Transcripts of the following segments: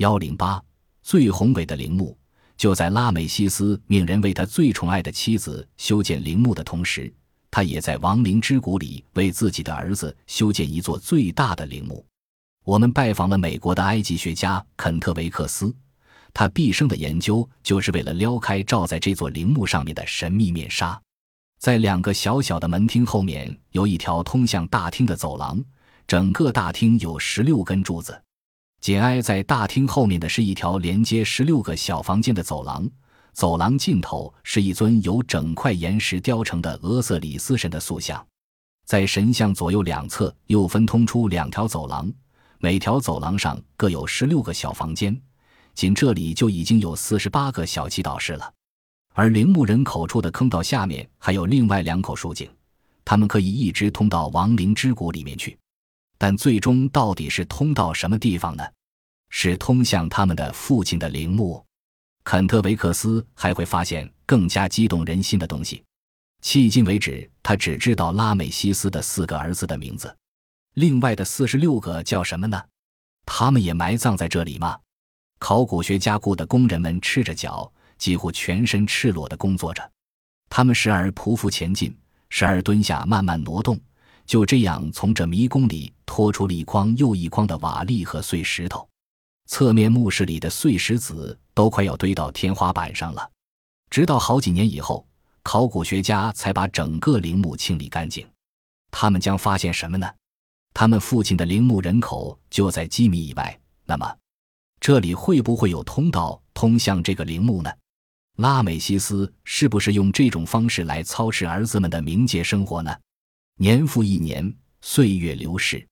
幺零八最宏伟的陵墓，就在拉美西斯命人为他最宠爱的妻子修建陵墓的同时，他也在亡灵之谷里为自己的儿子修建一座最大的陵墓。我们拜访了美国的埃及学家肯特维克斯，他毕生的研究就是为了撩开罩在这座陵墓上面的神秘面纱。在两个小小的门厅后面有一条通向大厅的走廊，整个大厅有十六根柱子。紧挨在大厅后面的是一条连接十六个小房间的走廊，走廊尽头是一尊由整块岩石雕成的俄瑟里斯神的塑像。在神像左右两侧又分通出两条走廊，每条走廊上各有十六个小房间，仅这里就已经有四十八个小祈祷室了。而陵墓人口处的坑道下面还有另外两口竖井，他们可以一直通到亡灵之谷里面去。但最终到底是通到什么地方呢？是通向他们的父亲的陵墓。肯特维克斯还会发现更加激动人心的东西。迄今为止，他只知道拉美西斯的四个儿子的名字，另外的四十六个叫什么呢？他们也埋葬在这里吗？考古学家雇的工人们赤着脚，几乎全身赤裸地工作着。他们时而匍匐前进，时而蹲下慢慢挪动。就这样，从这迷宫里拖出了一筐又一筐的瓦砾和碎石头，侧面墓室里的碎石子都快要堆到天花板上了。直到好几年以后，考古学家才把整个陵墓清理干净。他们将发现什么呢？他们父亲的陵墓人口就在几米以外。那么，这里会不会有通道通向这个陵墓呢？拉美西斯是不是用这种方式来操持儿子们的冥界生活呢？年复一年，岁月流逝，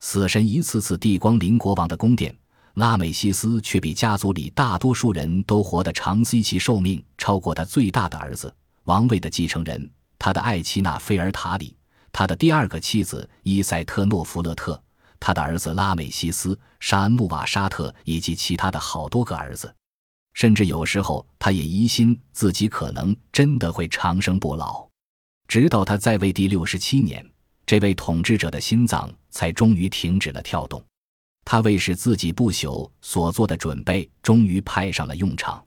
死神一次次地光临国王的宫殿，拉美西斯却比家族里大多数人都活得长，希其寿命超过他最大的儿子王位的继承人，他的爱妻纳菲尔塔里，他的第二个妻子伊塞特诺弗勒特，他的儿子拉美西斯沙恩穆瓦沙特以及其他的好多个儿子，甚至有时候他也疑心自己可能真的会长生不老。直到他在位第六十七年，这位统治者的心脏才终于停止了跳动。他为使自己不朽所做的准备终于派上了用场。